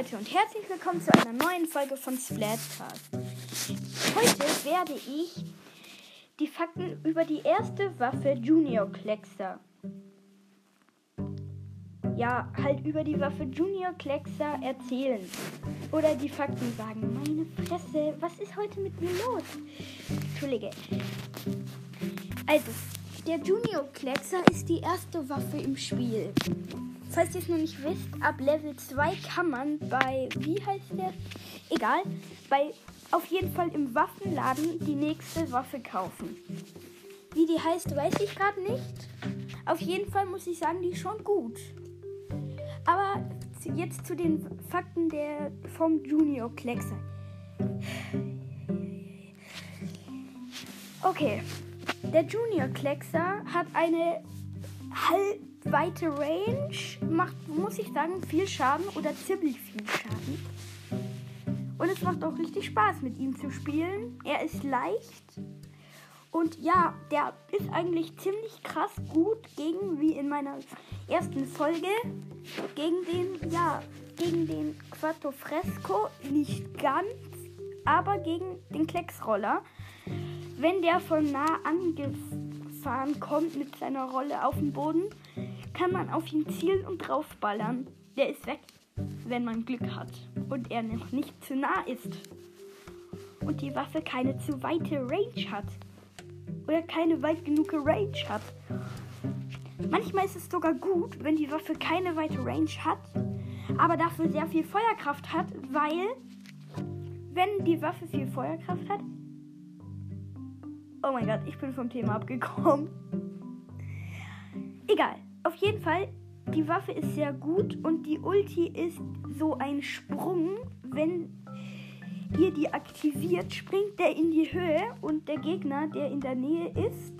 Leute und herzlich willkommen zu einer neuen Folge von Splatcast. Heute werde ich die Fakten über die erste Waffe Junior Kleckser. Ja, halt über die Waffe Junior Kleckser erzählen. Oder die Fakten sagen. Meine Fresse, was ist heute mit mir los? Entschuldige. Also, der Junior Kleckser ist die erste Waffe im Spiel. Falls ihr es noch nicht wisst, ab Level 2 kann man bei, wie heißt der? Egal, bei auf jeden Fall im Waffenladen die nächste Waffe kaufen. Wie die heißt, weiß ich gerade nicht. Auf jeden Fall muss ich sagen, die ist schon gut. Aber jetzt zu den Fakten der, vom Junior Kleckser. Okay, der Junior Kleckser hat eine halb weite Range macht, muss ich sagen, viel Schaden oder ziemlich viel Schaden. Und es macht auch richtig Spaß, mit ihm zu spielen. Er ist leicht. Und ja, der ist eigentlich ziemlich krass gut gegen, wie in meiner ersten Folge, gegen den, ja, gegen den Quattro Fresco. Nicht ganz, aber gegen den Klecksroller. Wenn der von nah angefahren kommt mit seiner Rolle auf dem Boden, kann man auf ihn zielen und draufballern. Der ist weg, wenn man Glück hat und er noch nicht zu nah ist. Und die Waffe keine zu weite Range hat. Oder keine weit genug Range hat. Manchmal ist es sogar gut, wenn die Waffe keine weite Range hat, aber dafür sehr viel Feuerkraft hat, weil wenn die Waffe viel Feuerkraft hat. Oh mein Gott, ich bin vom Thema abgekommen. Egal. Auf jeden Fall, die Waffe ist sehr gut und die Ulti ist so ein Sprung. Wenn ihr die aktiviert, springt der in die Höhe und der Gegner, der in der Nähe ist,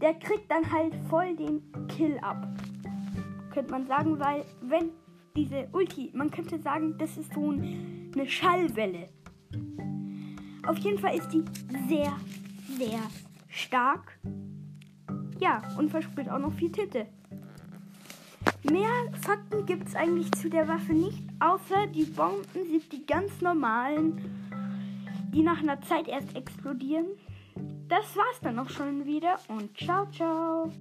der kriegt dann halt voll den Kill ab. Könnte man sagen, weil wenn diese Ulti, man könnte sagen, das ist so eine Schallwelle. Auf jeden Fall ist die sehr, sehr stark. Ja, und verspricht auch noch viel Titte. Mehr Fakten gibt es eigentlich zu der Waffe nicht, außer die Bomben sind die ganz normalen, die nach einer Zeit erst explodieren. Das war's dann auch schon wieder und ciao, ciao.